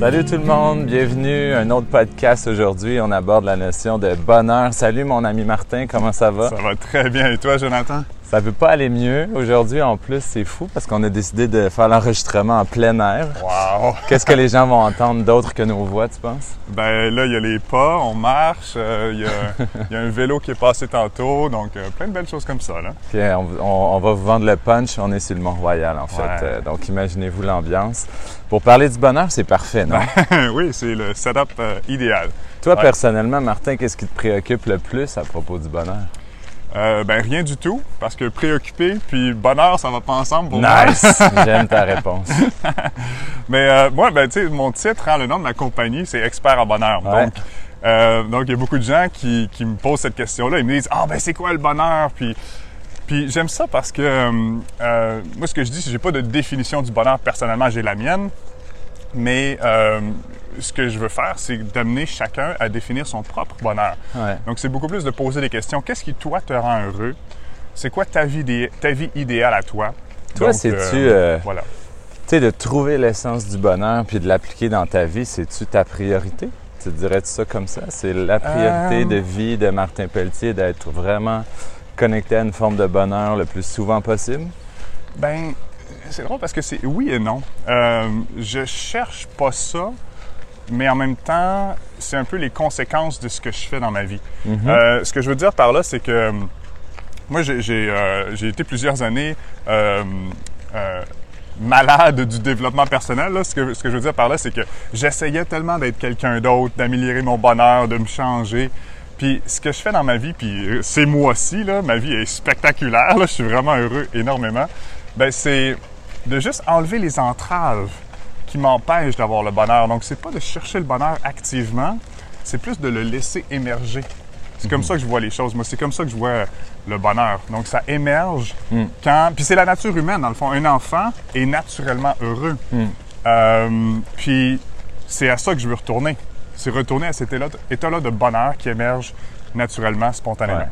Salut tout le monde, bienvenue à un autre podcast aujourd'hui. On aborde la notion de bonheur. Salut mon ami Martin, comment ça va? Ça va très bien. Et toi, Jonathan? Ça peut pas aller mieux. Aujourd'hui, en plus, c'est fou parce qu'on a décidé de faire l'enregistrement en plein air. Wow! Qu'est-ce que les gens vont entendre d'autre que nos voix, tu penses? Ben là, il y a les pas, on marche, euh, il y, a- il y a un vélo qui est passé tantôt, donc euh, plein de belles choses comme ça. Là. Puis euh, on, on- on va vous vendre le punch. On est sur le Mont-Royal, en fait. Ouais. Donc, imaginez-vous l'ambiance. Pour parler du bonheur, c'est parfait, non? oui, c'est le setup euh, idéal. Toi, ouais. personnellement, Martin, qu'est-ce qui te préoccupe le plus à propos du bonheur? Euh, ben rien du tout, parce que préoccupé puis bonheur, ça va pas ensemble pour. Nice! J'aime ta réponse. Mais euh, moi, ben tu sais, mon titre, hein, le nom de ma compagnie, c'est Expert en bonheur. Ouais. Donc, euh, donc il y a beaucoup de gens qui, qui me posent cette question-là. Ils me disent, ah ben c'est quoi le bonheur Puis Puis j'aime ça parce que euh, euh, moi, ce que je dis, c'est que j'ai pas de définition du bonheur personnellement, j'ai la mienne. Mais euh, ce que je veux faire, c'est d'amener chacun à définir son propre bonheur. Ouais. Donc c'est beaucoup plus de poser des questions. Qu'est-ce qui, toi, te rend heureux? C'est quoi ta vie, ta vie idéale à toi? Toi, euh, euh, Voilà. Tu sais, de trouver l'essence du bonheur puis de l'appliquer dans ta vie, c'est-tu ta priorité? Tu dirais-tu ça comme ça? C'est la priorité de vie de Martin Pelletier d'être vraiment connecté à une forme de bonheur le plus souvent possible? Ben, c'est drôle parce que c'est oui et non. Euh, je cherche pas ça, mais en même temps, c'est un peu les conséquences de ce que je fais dans ma vie. Mhm. Euh, ce que je veux dire par là, c'est que euh, moi, j'ai euh, j'ai été plusieurs années malade du développement personnel. là. Ce, que, ce que je veux dire par là, c'est que j'essayais tellement d'être quelqu'un d'autre, d'améliorer mon bonheur, de me changer. Puis ce que je fais dans ma vie, puis euh, ces mois-ci, là, ma vie est spectaculaire, là, je suis vraiment heureux énormément, ben c'est de juste enlever les entraves qui m'empêchent d'avoir le bonheur. Donc c'est pas de chercher le bonheur activement, c'est plus de le laisser émerger. C'est comme ça que je vois les choses. Moi, c'est comme ça que je vois le bonheur. Donc, ça émerge Mm. quand. Puis, c'est la nature humaine, dans le fond. Un enfant est naturellement heureux. Mm. Euh, puis, c'est à ça que je veux retourner. C'est retourner à cet état- état-là de bonheur qui émerge naturellement, spontanément. Ouais.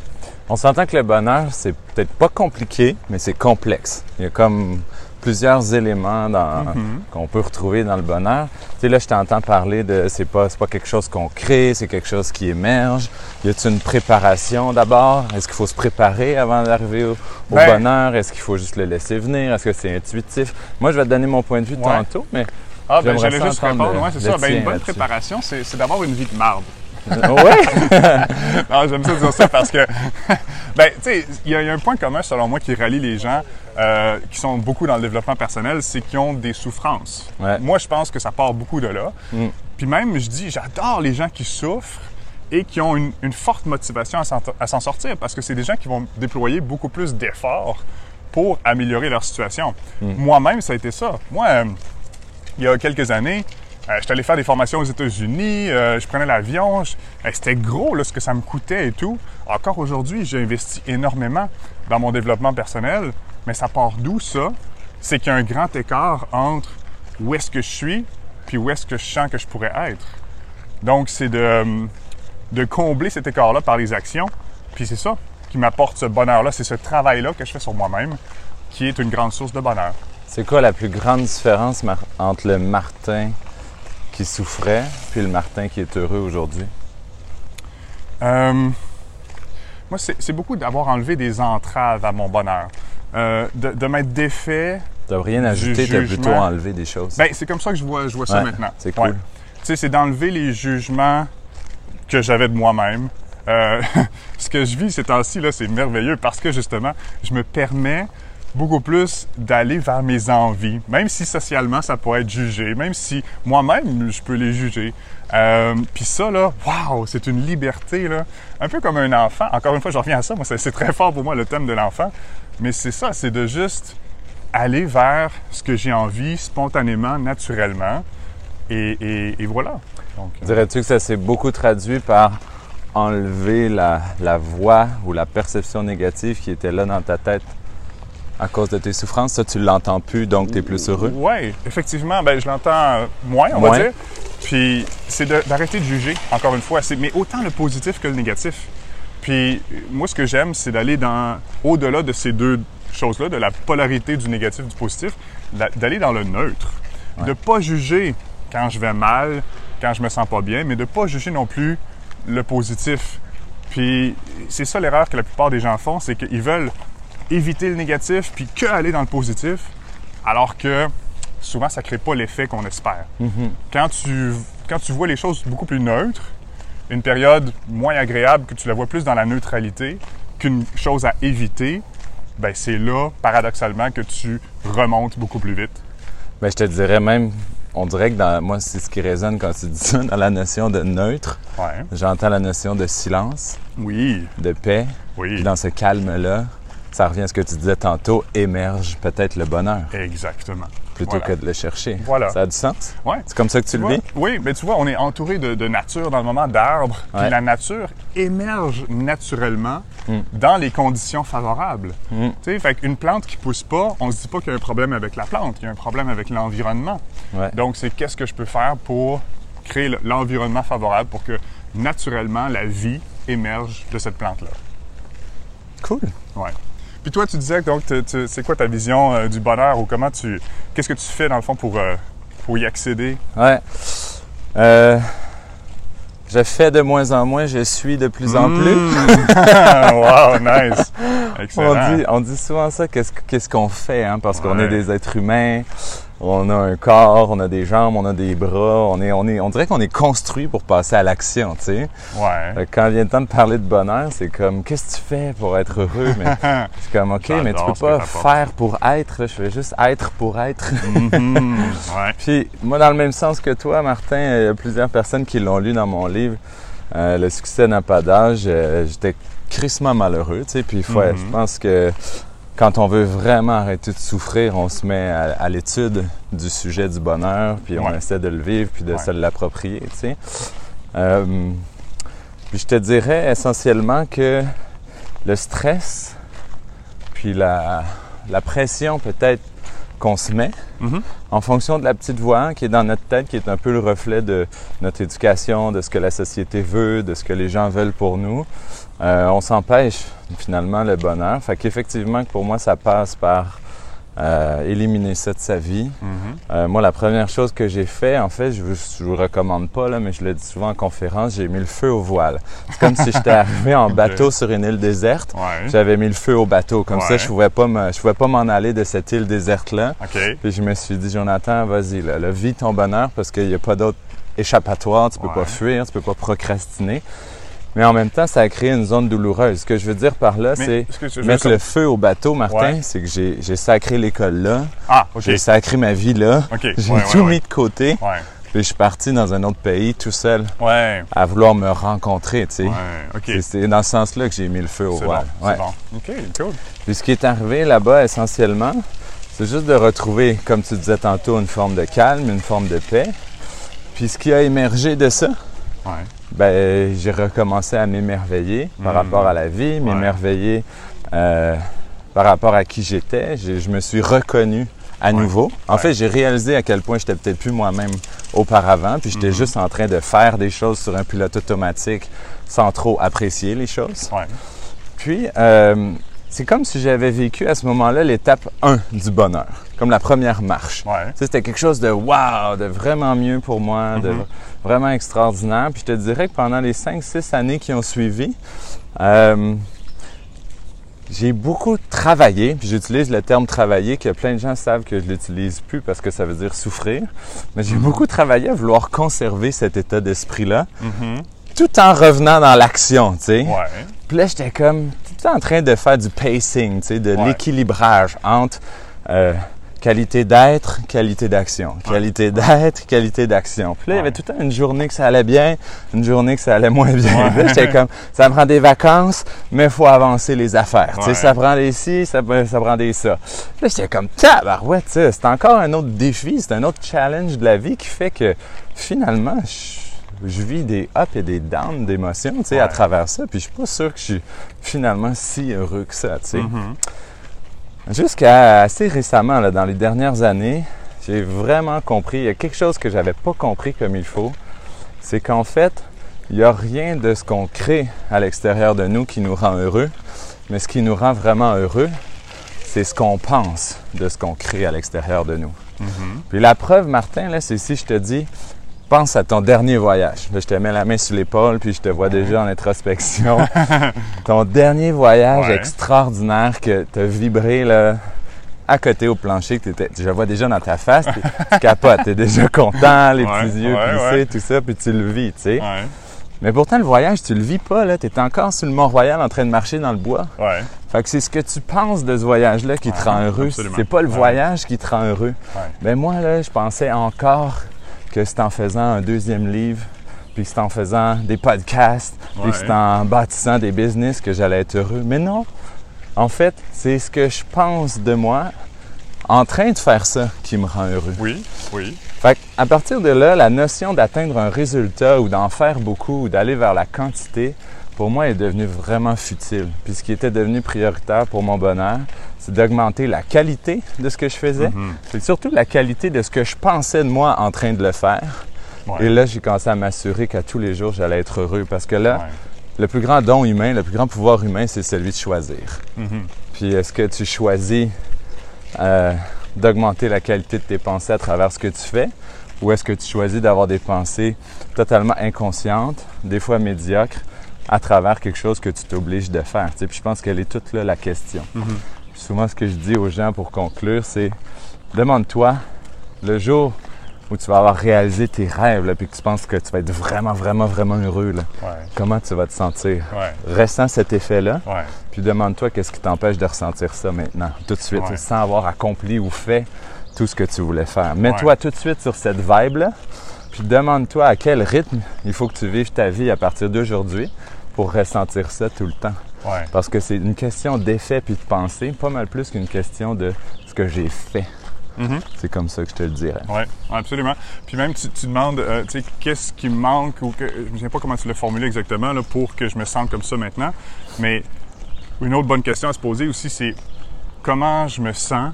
On s'entend que le bonheur, c'est peut-être pas compliqué, mais c'est complexe. Il y a comme plusieurs éléments Mhm. qu'on peut retrouver dans le bonheur. Tu sais, là, je t'entends parler de c'est pas, pas quelque chose qu'on crée, c'est quelque chose qui émerge. Y a-t-il une préparation d'abord? Est-ce qu'il faut se préparer avant d'arriver au, au Ben- bonheur? Est-ce qu'il faut juste le laisser venir? Est-ce que c'est intuitif? Moi, je vais te donner mon point de vue Ouais. tantôt, mais Ah, ben, j'allais juste répondre. Ouais, c'est ça. Ben, une bonne préparation, c'est c'est d'avoir une vie de marde. ouais! Non, j'aime ça dire ça parce que, ben, tu sais, il y, a il y a un point commun selon moi qui relie les gens euh, qui sont beaucoup dans le développement personnel, c'est qu'ils ont des souffrances. Ouais. Moi, je pense que ça part beaucoup de là. Mm. Puis même, je dis, j'adore les gens qui souffrent et qui ont une, une forte motivation à s'en- à s'en sortir parce que c'est des gens qui vont déployer beaucoup plus d'efforts pour améliorer leur situation. Moi-même, ça a été ça. Moi, euh, il y a quelques années, euh, j'étais allé faire des formations aux États-Unis, euh, je prenais l'avion, euh, c'était gros là, ce que ça me coûtait et tout. Encore aujourd'hui, j'ai investi énormément dans mon développement personnel, mais ça part d'où ça? C'est qu'il y a un grand écart entre où est-ce que je suis puis où est-ce que je sens que je pourrais être. Donc, c'est de, euh, de combler cet écart-là par les actions, puis c'est ça qui m'apporte ce bonheur-là, c'est ce travail-là que je fais sur moi-même qui est une grande source de bonheur. C'est quoi la plus grande différence entre le Martin qui souffrait puis le Martin qui est heureux aujourd'hui? Euh, moi, c'est beaucoup d'avoir enlevé des entraves à mon bonheur. Euh, de, de m'être défait. T'as rien ajouté, t'as jugement. plutôt enlevé des choses. Ben, c'est comme ça que je vois, je vois ça maintenant. c'est cool. Tu sais, c'est d'enlever les jugements que j'avais de moi-même. Euh, ce que je vis ces temps-ci, là, c'est merveilleux parce que justement, je me permets beaucoup plus d'aller vers mes envies, même si socialement ça pourrait être jugé, même si moi-même je peux les juger. Euh, Puis ça, là, waouh, c'est une liberté, là. Un peu comme un enfant. Encore une fois, je reviens à ça. Moi, c'est très fort pour moi, le thème de l'enfant. Mais c'est ça, c'est de juste aller vers ce que j'ai envie spontanément, naturellement. Et, voilà. Euh, Dirais-tu que ça s'est beaucoup traduit par enlever la voix ou la perception négative qui était là dans ta tête? À cause de tes souffrances? Ça, tu l'entends plus, donc tu es plus heureux? Oui, effectivement, ben, je l'entends moins, on Moins. va dire. Puis c'est d'arrêter de, juger, encore une fois, mais autant le positif que le négatif. Puis moi, ce que j'aime, c'est d'aller dans au-delà de ces deux choses-là, de la polarité du négatif du positif, d'a- d'aller dans le neutre. De pas juger quand je vais mal, quand je me sens pas bien, mais de pas juger non plus le positif. Puis c'est ça l'erreur que la plupart des gens font, c'est qu'ils veulent éviter le négatif puis que aller dans le positif, alors que souvent ça crée pas l'effet qu'on espère. quand, tu, quand tu vois les choses beaucoup plus neutres, une période moins agréable, que tu la vois plus dans la neutralité qu'une chose à éviter, ben c'est là, paradoxalement, que tu remontes beaucoup plus vite. Ben, je te dirais même, on dirait que dans moi, c'est ce qui résonne quand tu dis ça, dans la notion de neutre. Ouais. J'entends la notion de silence, Oui, de paix. oui, Puis dans ce calme-là, ça revient à ce que tu disais tantôt, émerge peut-être le bonheur exactement. plutôt Voilà. que de le chercher. Voilà. Ça a du sens? Ouais. C'est comme ça que tu Tu le vois? vis? Oui, mais tu vois, on est entouré de, de nature dans le moment d'arbres. Puis la nature émerge naturellement Mm. dans les conditions favorables. Mm. Tu sais, fait qu'une plante qui pousse pas, on se dit pas qu'il y a un problème avec la plante, il y a un problème avec l'environnement. Ouais. Donc, c'est qu'est-ce que je peux faire pour créer le- l'environnement favorable pour que naturellement la vie émerge de cette plante-là. Cool. Ouais. Puis toi, tu disais donc, c'est quoi ta vision euh, du bonheur ou comment tu, qu'est-ce que tu fais dans le fond pour, euh, pour y accéder? Ouais. Euh, je fais de moins en moins, je suis de plus en plus. Mm. wow, nice. Excellent. On dit, on dit souvent ça, qu'est-ce qu'est-ce qu'on fait, hein, parce qu'on Ouais. est des êtres humains, on a un corps, on a des jambes, on a des bras, on est, on est, on dirait qu'on est construit pour passer à l'action, tu sais. Ouais. Quand vient le temps de parler de bonheur, c'est comme, qu'est-ce que tu fais pour être heureux? Mais c'est comme, ok, mais tu peux pas faire pour être, là, je fais juste être pour être. Mhm. Ouais. Puis, moi, dans le même sens que toi, Martin, il y a plusieurs personnes qui l'ont lu dans mon livre. Euh, le succès n'a pas d'âge. Euh, J'étais crissement malheureux, tu sais. Puis, faut- Mhm. je pense que quand on veut vraiment arrêter de souffrir, on se met à, à l'étude du sujet du bonheur, puis on Ouais. essaie de le vivre, puis de Ouais. se l'approprier, tu sais. Euh, puis, je te dirais essentiellement que le stress, puis la, la pression peut-être qu'on se met, Mhm. en fonction de la petite voix qui est dans notre tête, qui est un peu le reflet de notre éducation, de ce que la société veut, de ce que les gens veulent pour nous, euh, on s'empêche finalement le bonheur. Fait qu'effectivement, pour moi, ça passe par euh, éliminer ça de sa vie. Mhm. Euh, moi, la première chose que j'ai fait, en fait, je vous, je vous recommande pas, là, mais je le dis souvent en conférence, j'ai mis le feu au voile. C'est comme si j'étais arrivé en bateau sur une île déserte. Ouais. J'avais mis le feu au bateau. Comme ça, je pouvais pas me, je pouvais pas m'en aller de cette île déserte-là. OK. Puis je me suis dit, Jonathan, vas-y, là, là, vis ton bonheur parce qu'il n'y a pas d'autre échappatoire. Tu peux Ouais. pas fuir, tu peux pas procrastiner. Mais en même temps, ça a créé une zone douloureuse. Ce que je veux dire par là, c'est mettre ça- le feu au bateau, Martin. Ouais. C'est que j'ai sacré l'école là, Ah, OK. j'ai sacré ma vie là, j'ai Ouais, tout ouais, mis de côté. Puis je suis parti dans un autre pays tout seul à vouloir me rencontrer, tu sais. C'est- dans ce sens-là que j'ai mis le feu au voile. bon. Bon. OK, cool. Puis ce qui est arrivé là-bas essentiellement, c'est juste de retrouver, comme tu disais tantôt, une forme de calme, une forme de paix. Puis ce qui a émergé de ça, Ouais. ben, j'ai recommencé à m'émerveiller par Mm. rapport à la vie, m'émerveiller euh, par rapport à qui j'étais. Je, me suis reconnu à nouveau. En Ouais. fait, j'ai réalisé à quel point j'étais peut-être plus moi-même auparavant, puis j'étais Mhm. juste en train de faire des choses sur un pilote automatique sans trop apprécier les choses. Ouais. Puis, euh, c'est comme si j'avais vécu à ce moment-là l'étape 1 du bonheur, comme la première marche. Ouais. C'était quelque chose de wow, de vraiment mieux pour moi, de Mhm. vraiment extraordinaire. Puis je te dirais que pendant les 5-6 années qui ont suivi, euh, j'ai beaucoup travaillé, puis j'utilise le terme travailler, que plein de gens savent que je l'utilise plus parce que ça veut dire souffrir. Mais j'ai beaucoup travaillé à vouloir conserver cet état d'esprit-là, Mhm. tout en revenant dans l'action, tu sais. Ouais. Puis là, j'étais comme tout en train de faire du pacing, tu sais, de Ouais. l'équilibrage entre euh, qualité d'être, qualité d'action. Qualité d'être, qualité d'action. Puis là, il y avait tout le temps une journée que ça allait bien, une journée que ça allait moins bien. Ouais. J'étais comme, ça me prend des vacances, mais il faut avancer les affaires. Tu sais, ça prend des ci, ça, ça prend des ça. Puis Là, j'étais comme, tabarouette, c'est encore un autre défi, c'est un autre challenge de la vie qui fait que finalement, je, je vis des ups et des downs d'émotions, tu sais, à travers ça. Puis je suis pas sûr que je suis finalement si heureux que ça, tu sais. Mhm. Jusqu'à assez récemment, là, dans les dernières années, j'ai vraiment compris, il y a quelque chose que j'avais pas compris comme il faut, c'est qu'en fait, il n'y a rien de ce qu'on crée à l'extérieur de nous qui nous rend heureux, mais ce qui nous rend vraiment heureux, c'est ce qu'on pense de ce qu'on crée à l'extérieur de nous. Puis la preuve, Martin, là, c'est si je te dis, pense à ton dernier voyage. Là, je te mets la main sur l'épaule, puis je te vois déjà en introspection. ton dernier voyage Ouais. extraordinaire que tu as vibré là, à côté au plancher, que t'étais- je le vois déjà dans ta face, tu capotes, tu es déjà content, les Ouais, petits yeux ouais, plissés, tout ça, puis tu le vis, tu sais. Mais pourtant, le voyage, tu le vis pas, là. Tu es encore sur le Mont-Royal en train de marcher dans le bois. Ouais. Fait que c'est ce que tu penses de ce voyage-là qui te rend heureux. C'est pas le voyage qui te rend heureux. Ben moi, là, je pensais encore que c'est en faisant un deuxième livre, puis que c'est en faisant des podcasts, puis c'est en bâtissant des business que j'allais être heureux. Mais non. En fait, c'est ce que je pense de moi en train de faire ça qui me rend heureux. Oui, oui. Fait à partir de là, la notion d'atteindre un résultat ou d'en faire beaucoup ou d'aller vers la quantité, pour moi, est devenue vraiment futile. Puis ce qui était devenu prioritaire pour mon bonheur, c'est d'augmenter la qualité de ce que je faisais, Mhm. c'est surtout la qualité de ce que je pensais de moi en train de le faire. Ouais. Et là, j'ai commencé à m'assurer qu'à tous les jours, j'allais être heureux parce que là, Ouais. le plus grand don humain, le plus grand pouvoir humain, c'est celui de choisir. Mhm. Puis est-ce que tu choisis euh, d'augmenter la qualité de tes pensées à travers ce que tu fais? Ou est-ce que tu choisis d'avoir des pensées totalement inconscientes, des fois médiocres, à travers quelque chose que tu t'obliges de faire? Tu sais, puis je pense qu'elle est toute là la question. Souvent, ce que je dis aux gens pour conclure, c'est demande-toi le jour où tu vas avoir réalisé tes rêves, là, puis que tu penses que tu vas être vraiment, vraiment, vraiment heureux, là, Ouais. comment tu vas te sentir? Ouais. Ressens cet effet-là, Ouais. puis demande-toi qu'est-ce qui t'empêche de ressentir ça maintenant, tout de suite, sans avoir accompli ou fait tout ce que tu voulais faire. Mets-toi tout de suite sur cette vibe-là, puis demande-toi à quel rythme il faut que tu vives ta vie à partir d'aujourd'hui pour ressentir ça tout le temps. Ouais. Parce que c'est une question d'effet puis de pensée, pas mal plus qu'une question de ce que j'ai fait. Mhm. C'est comme ça que je te le dirais. Oui, absolument. Puis même, tu, tu demandes, euh, tu sais, qu'est-ce qui me manque ou que, je me souviens pas comment tu l'as formulé exactement là, pour que je me sente comme ça maintenant. Mais une autre bonne question à se poser aussi, c'est comment je me sens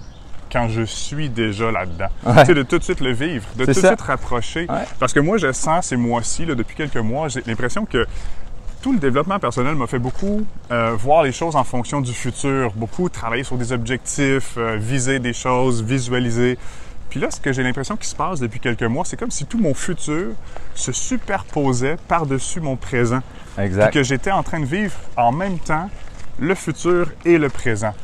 quand je suis déjà là-dedans. Ouais. Tu sais, de tout de suite le vivre, de tout de suite rapprocher. Ouais. Parce que moi, je sens ces mois-ci, depuis quelques mois, j'ai l'impression que tout le développement personnel m'a fait beaucoup euh, voir les choses en fonction du futur, beaucoup travailler sur des objectifs, euh, viser des choses, visualiser. Puis là, ce que j'ai l'impression qui se passe depuis quelques mois, c'est comme si tout mon futur se superposait par-dessus mon présent. Exact. Puis que j'étais en train de vivre en même temps le futur et le présent.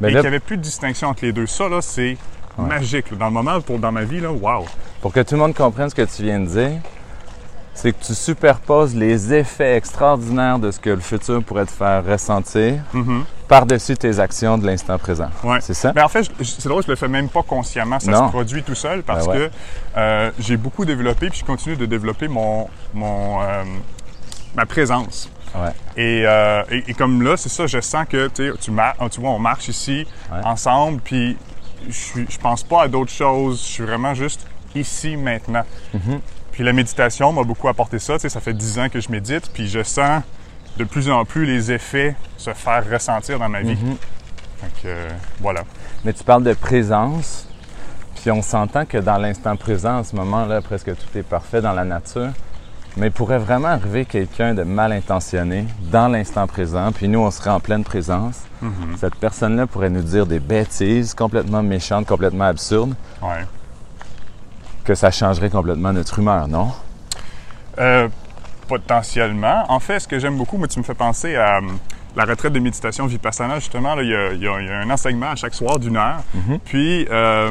Mais et qu'il n'y avait plus de distinction entre les deux. Ça, là, c'est magique. Dans le moment, pour, dans ma vie, là, wow. pour que tout le monde comprenne ce que tu viens de dire, c'est que tu superposes les effets extraordinaires de ce que le futur pourrait te faire ressentir Mhm. par-dessus tes actions de l'instant présent. Ouais. C'est ça? Ben, en fait, c'est drôle, je le fais même pas consciemment. Ça Non. se produit tout seul parce Ben ouais. que euh, j'ai beaucoup développé puis je continue de développer mon, mon euh, ma présence. Ouais. Et, euh, et, et comme là, c'est ça, je sens que tu sais, tu, vois, on marche ici ensemble, puis je, je pense pas à d'autres choses. Je suis vraiment juste ici maintenant. Mm-hmm. Puis la méditation m'a beaucoup apporté ça. Tu sais, ça fait dix ans que je médite, puis je sens de plus en plus les effets se faire ressentir dans ma vie. Fait que, euh, voilà. Mais tu parles de présence, puis on s'entend que dans l'instant présent, en ce moment-là, presque tout est parfait dans la nature. Mais il pourrait vraiment arriver quelqu'un de mal intentionné dans l'instant présent, puis nous, on serait en pleine présence. Cette personne-là pourrait nous dire des bêtises complètement méchantes, complètement absurdes, Ouais. Que ça changerait complètement notre humeur, non? Euh, potentiellement. En fait, ce que j'aime beaucoup, moi, tu me fais penser à hum, la retraite de méditation Vipassana. Justement, là, il, y a, il y a- il y a un enseignement à chaque soir d'une heure. Puis, euh,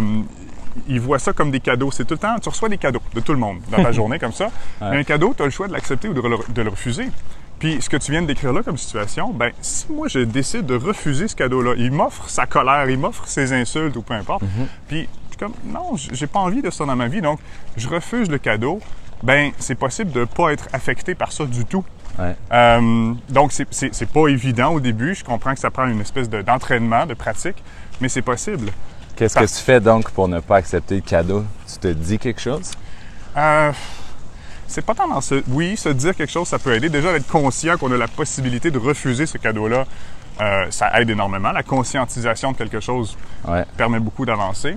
ils voient ça comme des cadeaux. C'est tout le temps, tu reçois des cadeaux de tout le monde dans ta journée comme ça. Mais un cadeau, tu as le choix de l'accepter ou de, le- de le refuser. Puis, ce que tu viens de décrire là comme situation, ben, si moi je décide de refuser ce cadeau-là, il m'offre sa colère, il m'offre ses insultes ou peu importe. Puis, je suis comme, non, j'ai pas envie de ça dans ma vie, donc je refuse le cadeau. Ben, c'est possible de pas être affecté par ça du tout. Ouais. Euh, donc, c'est- pas évident au début. Je comprends que ça prend une espèce de- d'entraînement, de, pratique, mais c'est possible. Qu'est-ce que tu fais donc pour ne pas accepter le cadeau? Tu te dis quelque chose? Euh, c'est pas tant dans ce. Oui, se dire quelque chose, ça peut aider. Déjà, d'être conscient qu'on a la possibilité de refuser ce cadeau-là, euh, ça aide énormément. La conscientisation de quelque chose Ouais. permet beaucoup d'avancer.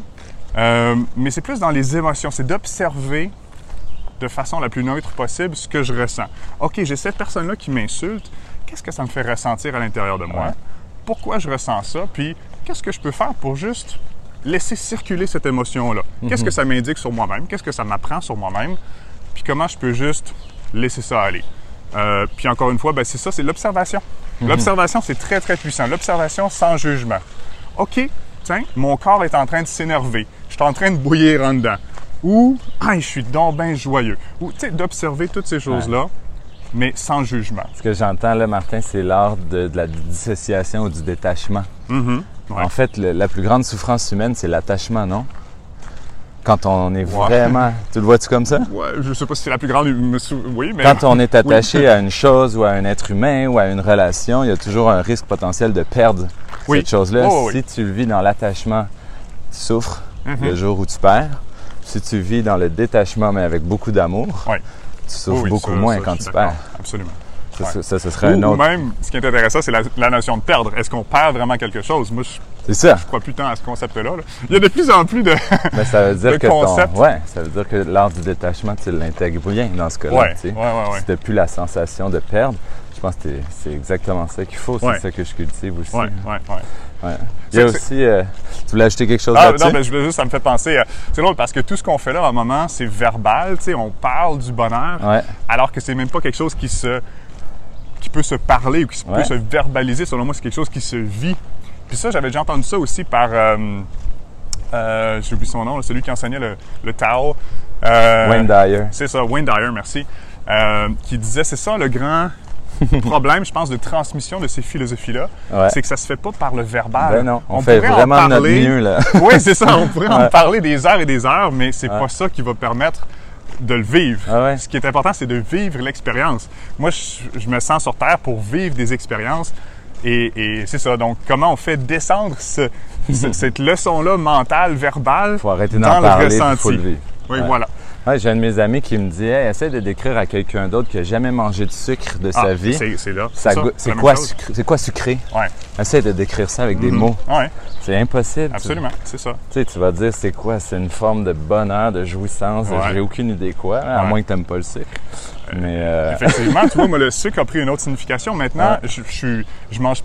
Euh, mais c'est plus dans les émotions, c'est d'observer de façon la plus neutre possible ce que je ressens. OK, j'ai cette personne-là qui m'insulte. Qu'est-ce que ça me fait ressentir à l'intérieur de moi? Ouais. Pourquoi je ressens ça? Puis, qu'est-ce que je peux faire pour juste laisser circuler cette émotion-là? Qu'est-ce Mhm. que ça m'indique sur moi-même? Qu'est-ce que ça m'apprend sur moi-même? Puis comment je peux juste laisser ça aller? Euh, puis encore une fois, ben, c'est ça, c'est l'observation. Mhm. L'observation, c'est très, très puissant. L'observation sans jugement. OK, tiens, mon corps est en train de s'énerver. Suis en train de bouillir en dedans. Ou, ah, je suis donc bien joyeux. Ou, tu sais, d'observer toutes ces choses-là, mais sans jugement. Ce que j'entends là, Martin, c'est l'art de, de la dissociation ou du détachement. Mhm. Ouais. En fait, le- la plus grande souffrance humaine, c'est l'attachement, non? Quand on est Ouais. vraiment... Tu le vois-tu comme ça? Ouais, je sais pas si c'est la plus grande. Oui, mais. Quand on est attaché à une chose ou à un être humain ou à une relation, il y a toujours un risque potentiel de perdre Oui. cette chose-là. Oh, oui. si tu le vis dans l'attachement, tu souffres Mhm. le jour où tu perds. Si tu vis dans le détachement, mais avec beaucoup d'amour, tu souffres Oui, beaucoup ça- moins ça, quand je tu perds. Absolument. Ça, Ouais. ça, ça, ce serait Ou, un ou autre. même, ce qui est intéressant, c'est la, la notion de perdre. Est-ce qu'on perd vraiment quelque chose? Moi, je ça. crois plus tant à ce concept-là. là. Il y a de plus en plus de. Mais ça veut dire que concept. ton, ouais, ça veut dire que l'art du détachement, tu l'intègres bien dans ce cas-là. Ouais, tu ouais, ouais, ouais. Si plus la sensation de perdre, je pense que c'est exactement ça qu'il faut. C'est ça que je cultive aussi. Ouais. Il y a aussi. euh, tu voulais ajouter quelque chose Ah, là-dessus? non, mais je voulais juste, ça me fait penser. C'est drôle parce que tout ce qu'on fait là, à un moment, c'est verbal. Tu sais, on parle du bonheur, Ouais. alors que c'est même pas quelque chose qui se qui peut se parler ou qui Ouais. peut se verbaliser. Selon moi, c'est quelque chose qui se vit. Puis ça, j'avais déjà entendu ça aussi par. Euh, euh, J'ai oublié son nom, là, celui qui enseignait le, le Tao. Euh, Wayne Dyer. C'est ça, Wayne Dyer, merci. Qui disait, c'est ça le grand problème, je pense, de transmission de ces philosophies-là. Ouais. C'est que ça se fait pas par le verbal. Ben non, on, fait pourrait en vraiment de notre parler- mieux, là. oui, c'est ça. On pourrait en parler des heures et des heures, mais c'est Ouais. pas ça qui va permettre de le vivre. Ah? Ce qui est important, c'est de vivre l'expérience. Moi, je, je me sens sur Terre pour vivre des expériences. Et, et c'est ça. Donc, comment on fait descendre ce- ce- cette leçon-là mentale, verbale, faut arrêter dans le parler, ressenti? faut le vivre. Oui, voilà. Ouais, j'ai un de mes amis qui me dit hey, essaie de décrire à quelqu'un d'autre qui n'a jamais mangé de sucre de Ah, sa vie. c'est là. C'est quoi, sucré- quoi sucré? Ouais. Essaie de décrire ça avec des Mhm. mots. Ouais, C'est impossible. Absolument, c'est ça. Tu sais, tu vas dire c'est quoi? C'est une forme de bonheur, de jouissance, j'ai aucune idée quoi, à Ouais. moins que tu n'aimes pas le sucre. Mais euh, Effectivement, tu vois, moi, le sucre a pris une autre signification. Maintenant, je, je, mange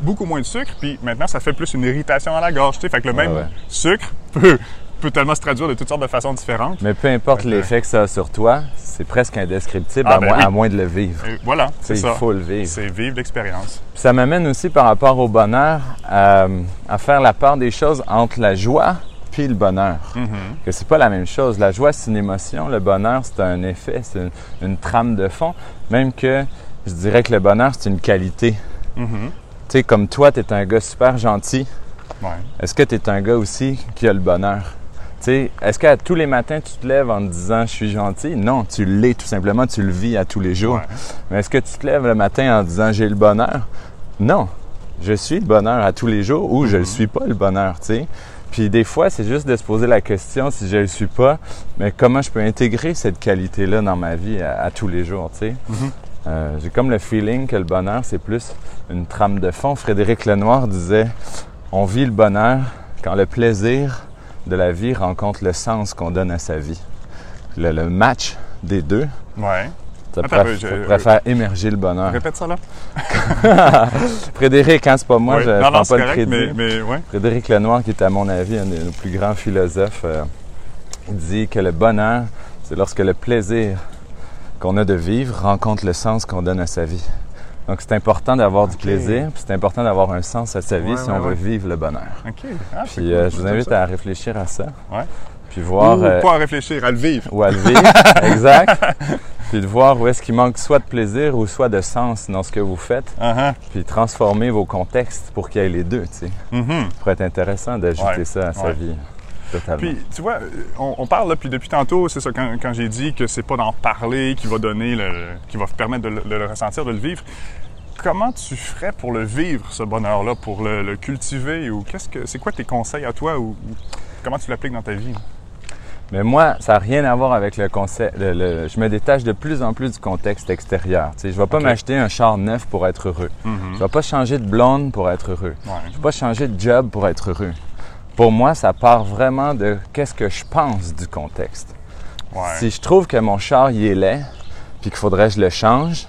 beaucoup moins de sucre, puis maintenant, ça fait plus une irritation à la gorge. Tu sais, fait que le même sucre peut, peut tellement se traduire de toutes sortes de façons différentes. mais peu importe Ouais. l'effet que ça a sur toi, c'est presque indescriptible Ah, à, ben moins, oui. à moins de le vivre. Et voilà, c'est ça. Il faut le vivre. C'est vivre l'expérience. Ça m'amène aussi par rapport au bonheur à, à faire la part des choses entre la joie puis le bonheur. Mhm. Que c'est pas la même chose. La joie, c'est une émotion. Le bonheur, c'est un effet, c'est une, une trame de fond. Même que je dirais que le bonheur, c'est une qualité. Mhm. Tu sais, comme toi, tu es un gars super gentil. Ouais. Est-ce que tu es un gars aussi qui a le bonheur? Est-ce qu'à tous les matins, tu te lèves en te disant je suis gentil? Non, tu l'es tout simplement, tu le vis à tous les jours. Ouais. Mais est-ce que tu te lèves le matin en disant j'ai le bonheur? Non. Je suis le bonheur à tous les jours ou je ne le suis pas le bonheur, tu sais. Puis des fois, c'est juste de se poser la question si je ne le suis pas, mais comment je peux intégrer cette qualité-là dans ma vie à, à tous les jours, tu sais? Mhm. Euh, j'ai comme le feeling que le bonheur, c'est plus une trame de fond. Frédéric Lenoir disait On vit le bonheur quand le plaisir de la vie rencontre le sens qu'on donne à sa vie. Le, le match des deux, Ouais. ça pourrait, je- faire émerger le bonheur. Répète ça là. Frédéric, hein, c'est pas moi, je non, prends non, pas c'est le correct, crédit. mais, mais ouais. Frédéric Lenoir, qui est à mon avis un de nos plus grands philosophes, euh, dit que le bonheur, c'est lorsque le plaisir qu'on a de vivre rencontre le sens qu'on donne à sa vie. Donc c'est important d'avoir du plaisir, puis c'est important d'avoir un sens à sa vie Ouais, si ouais, on veut ouais. vivre le bonheur. OK. Ah, Puis cool, euh, je vous invite à réfléchir à ça. Puis voir... Ou euh, pas à réfléchir, à le vivre. ou à le vivre, exact. Puis de voir où est-ce qu'il manque soit de plaisir ou soit de sens dans ce que vous faites. Uh-huh. Puis transformer vos contextes pour qu'il y ait les deux, tu sais. Mhm. Ça pourrait être intéressant d'ajouter ça à sa vie. Totalement. Puis, tu vois, on, on parle, là, puis depuis tantôt, c'est ça, quand, quand j'ai dit que c'est pas d'en parler qui va donner, le, qui va permettre de le, de le ressentir, de le vivre, comment tu ferais pour le vivre, ce bonheur-là, pour le, le cultiver, ou qu'est-ce que, c'est quoi tes conseils à toi, ou, ou comment tu l'appliques dans ta vie? Mais moi, ça n'a rien à voir avec le concept. le- le- je me détache de plus en plus du contexte extérieur. Je ne vais pas m'acheter un char neuf pour être heureux. Mhm. Je ne vais pas changer de blonde pour être heureux. Ouais. Je ne vais pas changer de job pour être heureux. Pour moi, ça part vraiment de qu'est-ce que je pense du contexte. Ouais. Si je trouve que mon char il est laid, puis qu'il faudrait que je le change,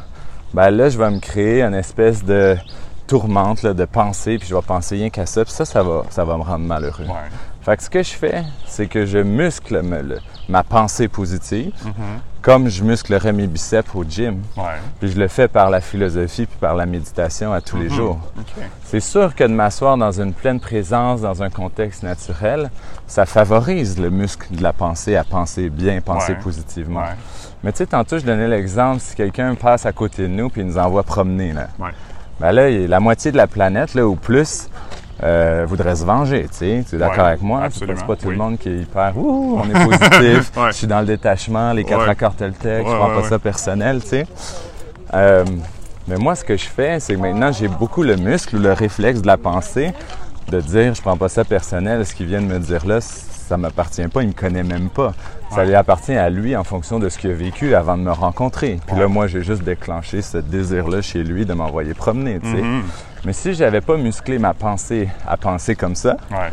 ben là, je vais me créer une espèce de tourmente là, de pensée, puis je vais penser rien qu'à ça, puis ça, ça va, ça va me rendre malheureux. Ouais. Fait que ce que je fais, c'est que je muscle me- le- ma pensée positive, Mhm. comme je musclerais mes biceps au gym. Ouais. Puis je le fais par la philosophie puis par la méditation à tous les Mhm. jours. C'est sûr que de m'asseoir dans une pleine présence, dans un contexte naturel, ça favorise le muscle de la pensée à penser bien, penser Ouais. positivement. Ouais. Mais tu sais, tantôt, je donnais l'exemple, si quelqu'un passe à côté de nous puis il nous envoie promener, là. Ben là, il y a la moitié de la planète, là, ou plus, euh, voudrait se venger, tu sais. Tu es d'accord Ouais, avec moi? C'est pas- tout oui. le monde qui est hyper, ouh, on est positif, Ouais. je suis dans le détachement, les quatre Ouais. accords Toltec, je prends pas ça personnel, tu sais. Euh, mais moi, ce que je fais, c'est que maintenant, j'ai beaucoup le muscle ou le réflexe de la pensée de dire, je prends pas ça personnel, ce qu'il vient de me dire là, ça m'appartient pas, il me connaît même pas. Ça lui appartient à lui en fonction de ce qu'il a vécu avant de me rencontrer. Puis là, moi, j'ai juste déclenché ce désir-là chez lui de m'envoyer promener, tu sais. Mhm. Mais si j'avais pas musclé ma pensée à penser comme ça, Ouais.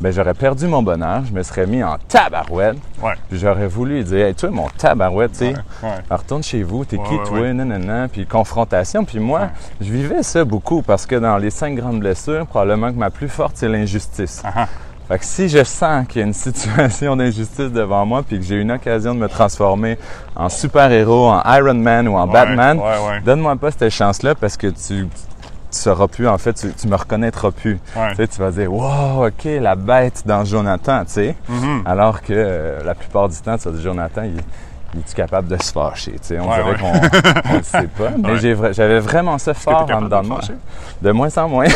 ben j'aurais perdu mon bonheur, je me serais mis en tabarouette, Ouais. puis j'aurais voulu lui dire, hey, toi, mon tabarouette, tu sais, Ouais. Retourne chez vous, t'es Ouais, qui toi, nanana, puis confrontation. Puis moi, je vivais ça beaucoup parce que dans les cinq grandes blessures, probablement que ma plus forte, c'est l'injustice. Ah ah. Fait que si je sens qu'il y a une situation d'injustice devant moi, puis que j'ai une occasion de me transformer en super-héros, en Iron Man ou en Ouais, Batman, Ouais, ouais. donne-moi pas cette chance-là parce que tu tu sauras plus, en fait, tu, tu me reconnaîtras plus. Ouais. Tu sais, tu vas dire, wow, OK, la bête dans Jonathan, tu sais. Mhm. Alors que euh, la plupart du temps, tu vas dire, Jonathan, il, il est capable de se fâcher? Tu sais, on Ouais, dirait ouais. qu'on ne sait pas. Mais Ouais. j'avais vraiment ça fort en dedans de moi. De moins en moins.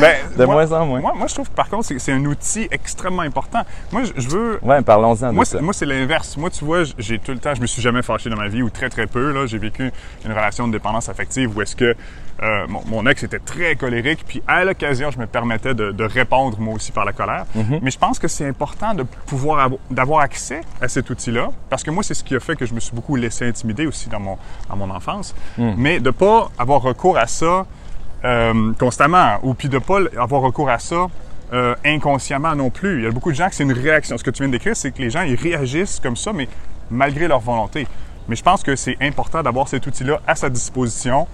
Ben, de moi, moins en moins. Moi, moi, je trouve que par contre, c'est- un outil extrêmement important. Moi, je- veux. Ouais, parlons-en Moi, c'est- l'inverse. Moi, tu vois, j'ai tout le temps, je me suis jamais fâché dans ma vie ou très, très peu. J'ai vécu une relation de dépendance affective où est-ce que euh, mon, mon ex était très colérique, puis à l'occasion, je me permettais de, de répondre moi aussi par la colère. Mhm. Mais je pense que c'est important de pouvoir avo- d'avoir accès à cet outil-là, parce que moi, c'est ce qui a fait que je me suis beaucoup laissé intimider aussi dans mon, dans mon enfance. Mhm. Mais de pas avoir recours à ça euh, constamment, ou puis de pas avoir recours à ça euh, inconsciemment non plus. Il y a beaucoup de gens que c'est une réaction. Ce que tu viens de décrire, c'est que les gens, ils réagissent comme ça, mais malgré leur volonté. Mais je pense que c'est important d'avoir cet outil-là à sa disposition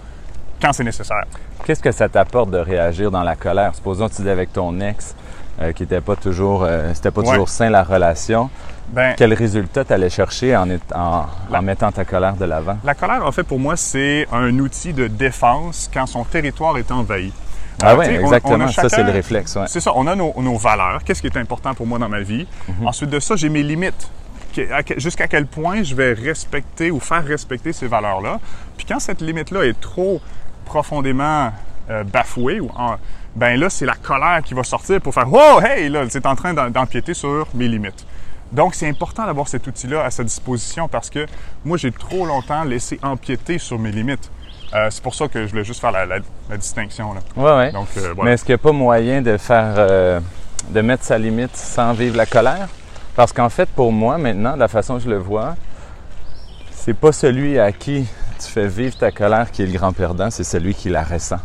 quand c'est nécessaire. Qu'est-ce que ça t'apporte de réagir dans la colère? Supposons que tu es avec ton ex, euh, qui n'était pas toujours, euh, c'était pas Ouais. toujours sain la relation. Ben, Quel résultat t'allais chercher en, mettant ta colère de l'avant? la colère, en fait, pour moi, c'est un outil de défense quand son territoire est envahi. Ah oui, tu on- exactement. on Ça, c'est le réflexe. Ouais. C'est ça, on a nos, nos valeurs. Qu'est-ce qui est important pour moi dans ma vie? Ensuite de ça, j'ai mes limites. Jusqu'à quel point je vais respecter ou faire respecter ces valeurs-là. Puis quand cette limite-là est trop profondément euh, bafouée, ou en- ben là, c'est la colère qui va sortir pour faire « Oh, hey, là, c'est en train d'em- d'empiéter sur mes limites. » Donc, c'est important d'avoir cet outil-là à sa disposition parce que moi, j'ai trop longtemps laissé empiéter sur mes limites. Euh, c'est pour ça que je voulais juste faire la, la- la distinction. Là. Ouais, ouais. Donc, euh, Mais est-ce qu'il n'y a pas moyen de faire, euh, de mettre sa limite sans vivre la colère? Parce qu'en fait, pour moi, maintenant, de la façon que je le vois, c'est pas celui à qui tu fais vivre ta colère qui est le grand perdant, c'est celui qui la ressent.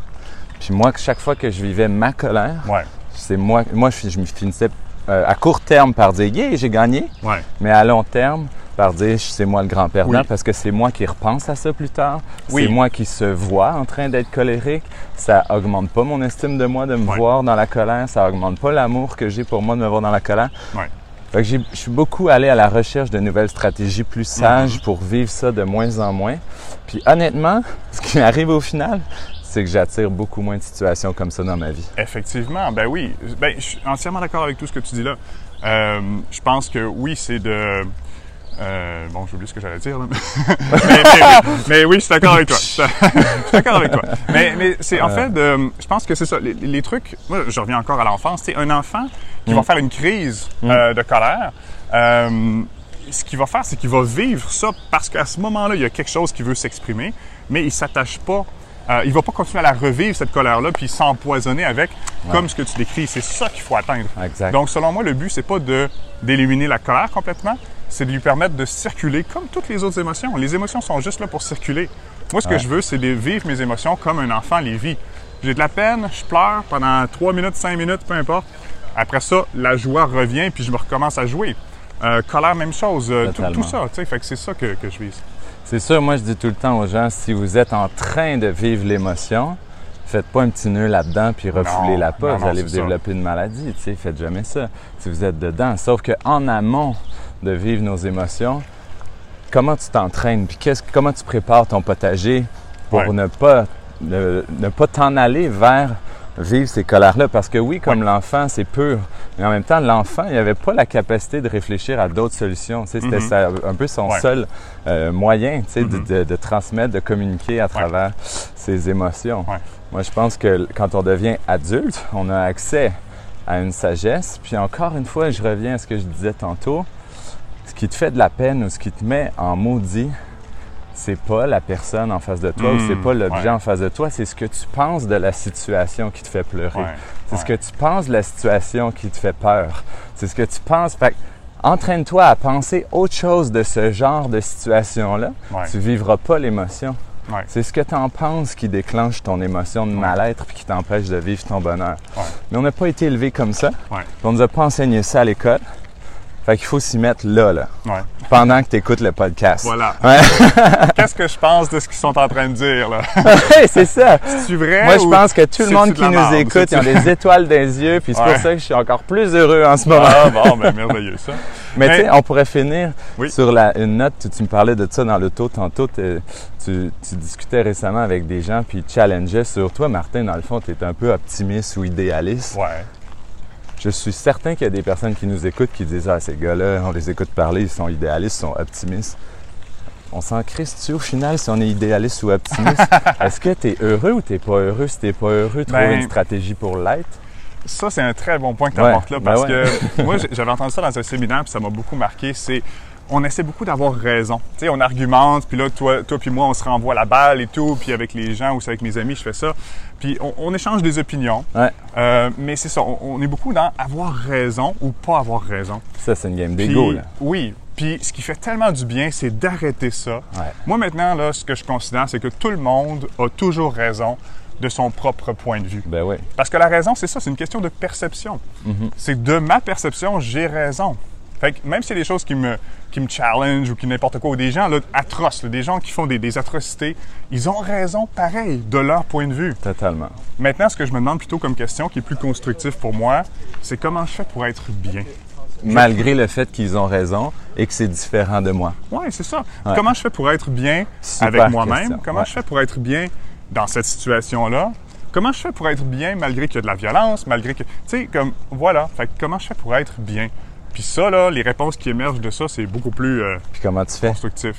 Puis moi, chaque fois que je vivais ma colère, Ouais, c'est moi, moi, je, je me finissais euh, à court terme par dire, yeah, j'ai gagné, ouais. mais à long terme, par dire, c'est moi le grand perdant Oui. parce que c'est moi qui repense à ça plus tard. Oui. C'est moi qui se vois en train d'être colérique. Ça augmente pas mon estime de moi de me Ouais. voir dans la colère. Ça augmente pas l'amour que j'ai pour moi de me voir dans la colère. Fait que je suis beaucoup allé à la recherche de nouvelles stratégies plus sages pour vivre ça de moins en moins. Puis honnêtement, ce qui arrive au final, c'est que j'attire beaucoup moins de situations comme ça dans ma vie. Effectivement, ben oui. Ben, je suis entièrement d'accord avec tout ce que tu dis là. Euh, je pense que oui, c'est de. Euh, bon, j'ai oublié ce que j'allais dire. Là. mais, mais oui, mais oui, je suis d'accord avec toi. Je suis d'accord avec toi. Mais, c'est en fait, de, je pense que c'est ça. Les, les trucs. Moi, je reviens encore à l'enfance. Sais, un enfant qui va faire une crise euh, de colère. euh, ce qu'il va faire, c'est qu'il va vivre ça parce qu'à ce moment-là, il y a quelque chose qui veut s'exprimer, mais il s'attache pas. euh, il va pas continuer à la revivre, cette colère-là, puis s'empoisonner avec, comme ce que tu décris. C'est ça qu'il faut atteindre. Exact. Donc, selon moi, le but, c'est pas de d'éliminer la colère complètement, c'est de lui permettre de circuler comme toutes les autres émotions. Les émotions sont juste là pour circuler. Moi, ce que je veux, c'est de vivre mes émotions comme un enfant les vit. J'ai de la peine, je pleure pendant 3 minutes, 5 minutes, peu importe. Après ça, la joie revient, puis je me recommence à jouer. Euh, colère, même chose. Euh, tout ça, tu sais. Fait que c'est ça que, que je vise. C'est sûr, moi je dis tout le temps aux gens, si vous êtes en train de vivre l'émotion, Faites pas un petit nœud là-dedans puis refoulez la pas. Vous allez vous ça. développer une maladie. Tu sais, faites jamais ça. Si vous êtes dedans. Sauf que en amont de vivre nos émotions, comment tu t'entraînes puis qu'est-ce, comment tu prépares ton potager pour Ouais. ne pas ne, ne pas t'en aller vers vivre ces colères-là. Parce que oui, comme l'enfant, c'est pur. Mais en même temps, l'enfant, il n'avait pas la capacité de réfléchir à d'autres solutions. Tu sais, c'était Mhm. un peu son seul euh, moyen tu sais, de- Mhm. de, de transmettre, de communiquer à travers ses émotions. Moi, je pense que quand on devient adulte, on a accès à une sagesse. Puis encore une fois, je reviens à ce que je disais tantôt. Ce qui te fait de la peine ou ce qui te met en maudit, c'est pas la personne en face de toi ou c'est pas l'objet ouais. en face de toi, c'est ce que tu penses de la situation qui te fait pleurer. Ouais, C'est ce que tu penses de la situation qui te fait peur. C'est ce que tu penses. Fait que entraîne-toi à penser autre chose de ce genre de situation-là. Tu vivras pas l'émotion. C'est ce que tu en penses qui déclenche ton émotion de mal-être puis qui t'empêche de vivre ton bonheur. Mais on n'a pas été élevé comme ça. Puis On nous a pas enseigné ça à l'école. Fait qu'il faut s'y mettre là, là, Ouais. pendant que tu écoutes le podcast. Voilà. Ouais. Qu'est-ce que je pense de ce qu'ils sont en train de dire, là? C'est ça. C'est vrai? Moi, je pense que tout le monde de qui nous écoute, ils ont des étoiles dans les yeux, puis c'est Ouais. pour ça que je suis encore plus heureux en ce moment. Ah, bon, ben, merveilleux, ça. Mais tu sais, on pourrait finir Oui. sur la, une note. Tu, tu me parlais de ça dans l'auto tantôt. Tu, tu discutais récemment avec des gens, puis challengeaient sur toi, Martin. Dans le fond, tu es un peu optimiste ou idéaliste. Ouais. Je suis certain qu'il y a des personnes qui nous écoutent qui disent Ah, ces gars-là, on les écoute parler, ils sont idéalistes, ils sont optimistes. On s'en crisse-tu au final si on est idéaliste ou optimiste? Est-ce que tu es heureux ou tu pas heureux? Si tu pas heureux, trouver Ben, une stratégie pour l'être? Ça, c'est un très bon point que tu Ouais, apportes là, ben parce ouais. que moi, j'avais entendu ça dans un séminaire, puis ça m'a beaucoup marqué. C'est on essaie beaucoup d'avoir raison. Tu sais, on argumente, puis là, toi, toi puis moi, on se renvoie la balle et tout, puis avec les gens ou c'est avec mes amis, je fais ça. Puis on, on échange des opinions. Ouais. Euh, mais c'est ça, on, on est beaucoup dans avoir raison ou pas avoir raison. Ça, c'est une game d'ego, là. Oui. Puis ce qui fait tellement du bien, c'est d'arrêter ça. Ouais. Moi, maintenant, là, ce que je considère, c'est que tout le monde a toujours raison de son propre point de vue. Ben oui. Parce que la raison, c'est ça, c'est une question de perception. Mhm. C'est de ma perception, j'ai raison. Fait que même s'il y a des choses qui me, qui me challenge ou qui n'importe quoi, ou des gens là, atroces, là, des gens qui font des, des atrocités, ils ont raison pareil de leur point de vue. Totalement. Maintenant, ce que je me demande plutôt comme question, qui est plus constructif pour moi, c'est comment je fais pour être bien? Malgré le fait qu'ils ont raison et que c'est différent de moi. Oui, c'est ça. Ouais. Comment je fais pour être bien Super avec moi-même? Comment ouais. je fais pour être bien dans cette situation-là? Comment je fais pour être bien malgré qu'il y a de la violence, malgré que... Tu sais, comme, voilà. Fait comment je fais pour être bien? Puis ça, là, les réponses qui émergent de ça, c'est beaucoup plus euh, Puis comment tu fais? constructif.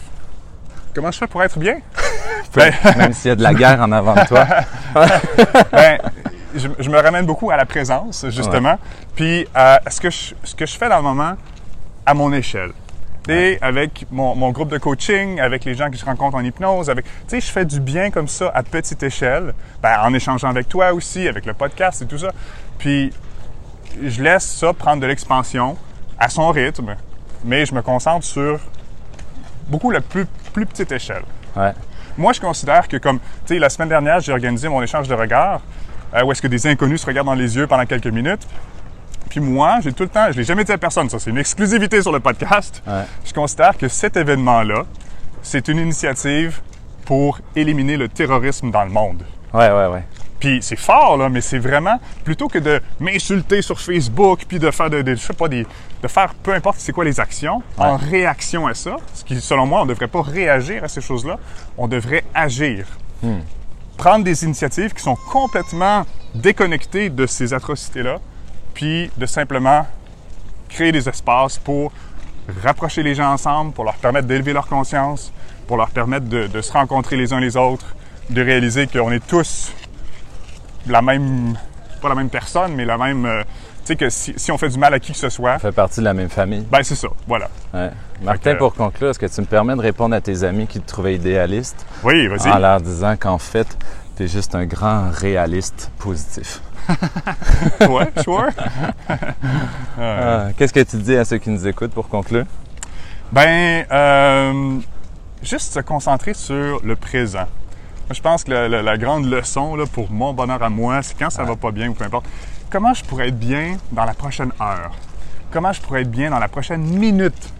Comment je fais pour être bien? ben, Même s'il y a de la guerre en avant de toi. ben, je, je me ramène beaucoup à la présence, justement. Puis à ce que, je, ce que je fais dans le moment à mon échelle. Et avec mon, mon groupe de coaching, avec les gens que je rencontre en hypnose, avec, tu sais, je fais du bien comme ça à petite échelle, ben, en échangeant avec toi aussi, avec le podcast et tout ça. Puis je laisse ça prendre de l'expansion à son rythme, mais je me concentre sur beaucoup la plus, plus petite échelle. Ouais. Moi, je considère que comme, tu sais, la semaine dernière, j'ai organisé mon échange de regards, euh, où est-ce que des inconnus se regardent dans les yeux pendant quelques minutes. Puis moi, j'ai tout le temps, je l'ai jamais dit à personne, ça c'est une exclusivité sur le podcast. Ouais. Je considère que cet événement-là, c'est une initiative pour éliminer le terrorisme dans le monde. Ouais, ouais, ouais. Puis c'est fort, là, mais c'est vraiment, plutôt que de m'insulter sur Facebook, puis de faire, de, de- je sais pas, des, de faire peu importe c'est quoi les actions, en réaction à ça, ce qui, selon moi, on ne devrait pas réagir à ces choses-là, on devrait agir. Prendre des initiatives qui sont complètement déconnectées de ces atrocités-là, puis de simplement créer des espaces pour rapprocher les gens ensemble, pour leur permettre d'élever leur conscience, pour leur permettre de, de se rencontrer les uns les autres, de réaliser qu'on est tous la même, pas la même personne, mais la même, euh, tu sais que si, si on fait du mal à qui que ce soit, On fait partie de la même famille. ben c'est ça, voilà. Ouais. Martin, que- pour conclure, est-ce que tu me permets de répondre à tes amis qui te trouvaient idéaliste? Oui, vas-y. en leur disant qu'en fait, tu es juste un grand réaliste positif? ouais, sure. Ah, Qu'est-ce que tu dis à ceux qui nous écoutent pour conclure? Ben, euh, juste se concentrer sur le présent. Moi, je pense que la, la- la grande leçon là, pour mon bonheur à moi, c'est quand ça va pas bien ou peu importe, comment je pourrais être bien dans la prochaine heure? Comment je pourrais être bien dans la prochaine minute?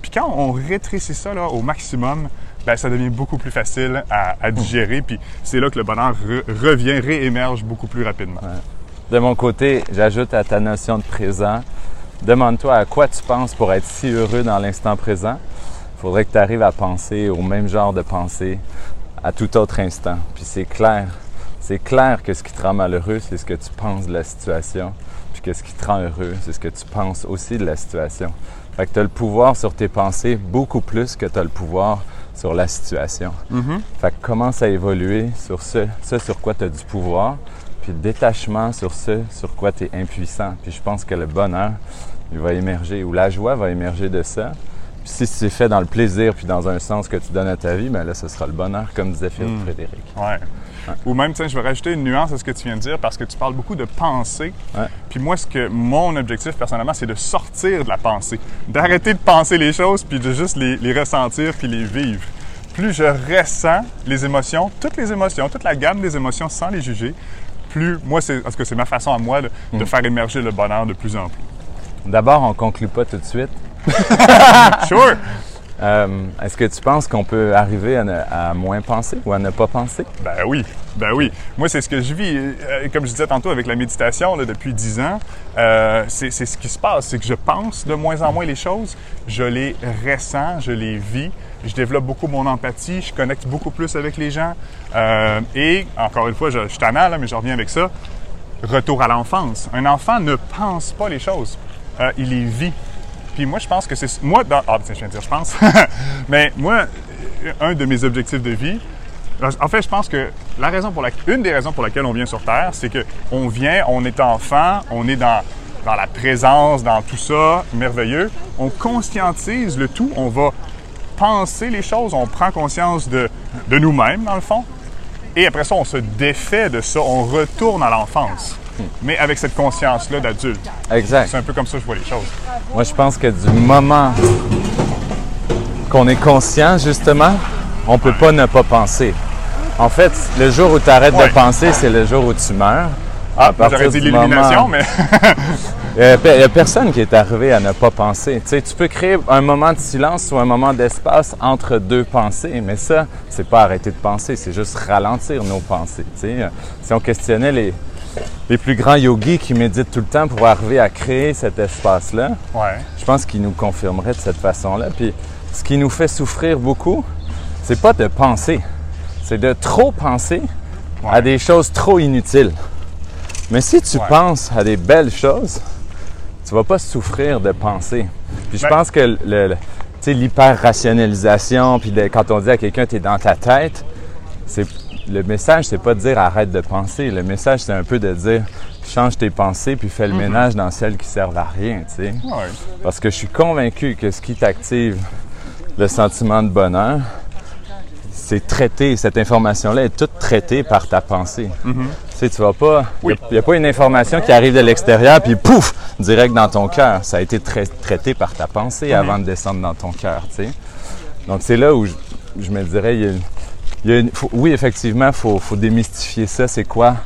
Puis quand on rétrécit ça là, au maximum, ben, ça devient beaucoup plus facile à, digérer. Puis c'est là que le bonheur revient, réémerge beaucoup plus rapidement. De mon côté, j'ajoute à ta notion de présent, demande-toi à quoi tu penses pour être si heureux dans l'instant présent. Il faudrait que tu arrives à penser au même genre de pensée à tout autre instant. Puis c'est clair, c'est clair que ce qui te rend malheureux, c'est ce que tu penses de la situation. Puis que ce qui te rend heureux, c'est ce que tu penses aussi de la situation. Fait que tu as le pouvoir sur tes pensées beaucoup plus que tu as le pouvoir sur la situation. Mm-hmm. Fait que commence à évoluer sur ce, ce sur quoi tu as du pouvoir, puis détachement sur ce sur quoi tu es impuissant. Puis je pense que le bonheur, il va émerger, ou la joie va émerger de ça. Si c'est fait dans le plaisir, puis dans un sens que tu donnes à ta vie, bien là, ce sera le bonheur, comme disait Philippe Mm. Frédéric. Ouais. Ou même, tiens, je vais rajouter une nuance à ce que tu viens de dire parce que tu parles beaucoup de pensée. Ouais. Puis moi, ce que mon objectif personnellement, c'est de sortir de la pensée, d'arrêter de penser les choses puis de juste les, les ressentir puis les vivre. Plus je ressens les émotions, toutes les émotions, toute la gamme des émotions sans les juger, plus moi, c'est parce que c'est ma façon à moi de, Mm. de faire émerger le bonheur de plus en plus. D'abord, on conclut pas tout de suite. Sure. Euh, Est-ce que tu penses qu'on peut arriver à, ne- à moins penser ou à ne pas penser? Ben oui, ben oui. Moi, c'est ce que je vis. Euh, Comme je disais tantôt avec la méditation là, depuis 10 ans, euh, c'est ce qui se passe. C'est que je pense de moins en moins les choses, je les ressens, je les vis, je développe beaucoup mon empathie, je connecte beaucoup plus avec les gens. Euh, et, encore une fois, je, je suis tannant, là, mais je reviens avec ça. Retour à l'enfance. Un enfant ne pense pas les choses, il les vit. Puis moi, je pense que c'est... Moi, dans... Ah, tiens, je viens de dire je pense. Mais moi, euh, un de mes objectifs de vie, en fait, je pense que la raison pour laquelle, une des raisons pour laquelle on vient sur Terre, c'est que on vient, on est enfant, on est dans, dans la présence, dans tout ça, merveilleux. On conscientise le tout, on va penser les choses, on prend conscience de, de nous-mêmes, dans le fond. Et après ça, on se défait de ça, on retourne à l'enfance. Mais avec cette conscience-là d'adulte. Exact. C'est un peu comme ça que je vois les choses. Moi, je pense que du moment qu'on est conscient, justement, on peut pas ne pas penser. En fait, le jour où tu arrêtes Ouais. de penser, c'est le jour où tu meurs. Ah, j'aurais dit moment- mais Il n'y a personne qui est arrivé à ne pas penser. Tu sais, tu peux créer un moment de silence ou un moment d'espace entre deux pensées, mais ça, c'est pas arrêter de penser, c'est juste ralentir nos pensées. tu sais. Si on questionnait les, les plus grands yogis qui méditent tout le temps pour arriver à créer cet espace-là, ouais. je pense qu'ils nous confirmeraient de cette façon-là. Puis ce qui nous fait souffrir beaucoup, c'est pas de penser, c'est de trop penser à des choses trop inutiles. Mais si tu Ouais. penses à des belles choses, tu vas pas souffrir de penser. Puis je Ben- pense que le, le- l'hyper-rationalisation, puis de- quand on dit à quelqu'un tu es dans ta tête, c'est le message c'est pas de dire arrête de penser. Le message c'est un peu de dire change tes pensées puis fais le ménage dans celles qui servent à rien, tu sais. Ouais. Parce que je suis convaincu que ce qui t'active le sentiment de bonheur, c'est traité, cette information-là est toute traitée par ta pensée. Tu sais, tu vas pas, il Oui. n'y a, pas une information qui arrive de l'extérieur puis pouf, direct dans ton cœur. Ça a été trai- traité par ta pensée avant de descendre dans ton cœur, tu sais. Donc c'est là où je, je me dirais, il y a, une- il y a une- faut- oui, effectivement, il faut, faut démystifier ça. C'est quoi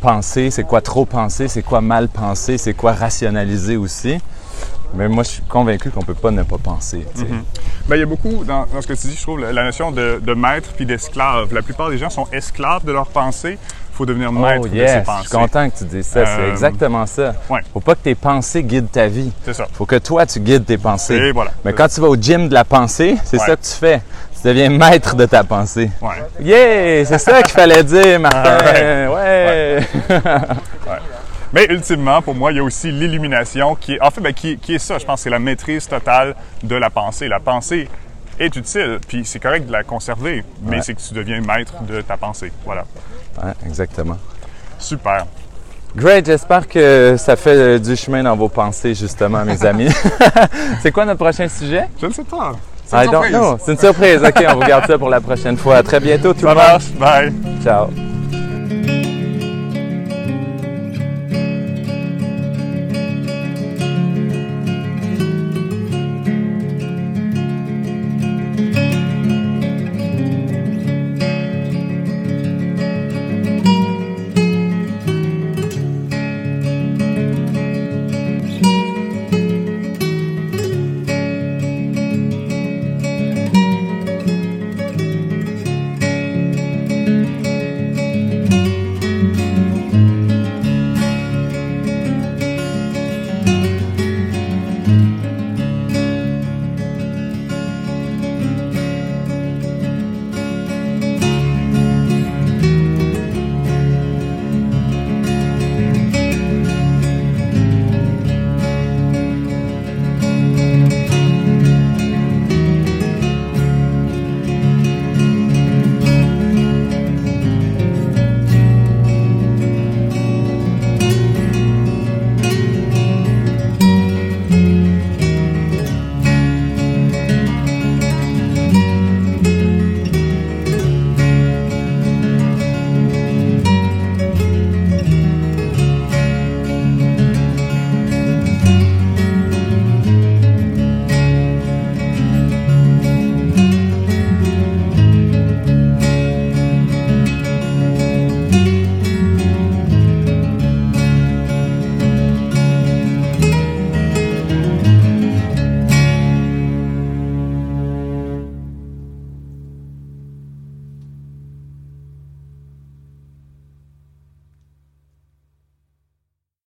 penser, c'est quoi trop penser, c'est quoi mal penser, c'est quoi rationaliser aussi. Mais moi, je suis convaincu qu'on peut pas ne pas penser. sais. Ben, il y a beaucoup, dans, dans ce que tu dis, je trouve, la, la notion de, de maître puis d'esclave. La plupart des gens sont esclaves de leurs pensées. Il faut devenir maître Oh de ses yes, je pensées. suis content que tu dises ça. c'est Euh, exactement ça. ouais. Faut pas que tes pensées guident ta vie. C'est ça. Faut que toi, tu guides tes pensées. Et voilà. Mais quand tu vas au gym de la pensée, c'est Ouais. ça que tu fais. Tu deviens maître de ta pensée. Ouais. Yeah! C'est ça qu'il fallait dire, Martin. Ah ouais. Mais ultimement, pour moi, il y a aussi l'illumination qui est, en fait, ben, qui, qui est ça. Je pense que c'est la maîtrise totale de la pensée. La pensée est utile, puis c'est correct de la conserver, mais Ouais. c'est que tu deviens maître de ta pensée. Voilà. Ouais, exactement. Super. Great, j'espère que ça fait euh, du chemin dans vos pensées, justement, mes amis. c'est quoi notre prochain sujet? Je ne sais pas. C'est I une don't surprise. know. C'est une surprise. OK, on vous garde ça pour la prochaine fois. À très bientôt, tout Ça le monde. marche. Bye. Ciao.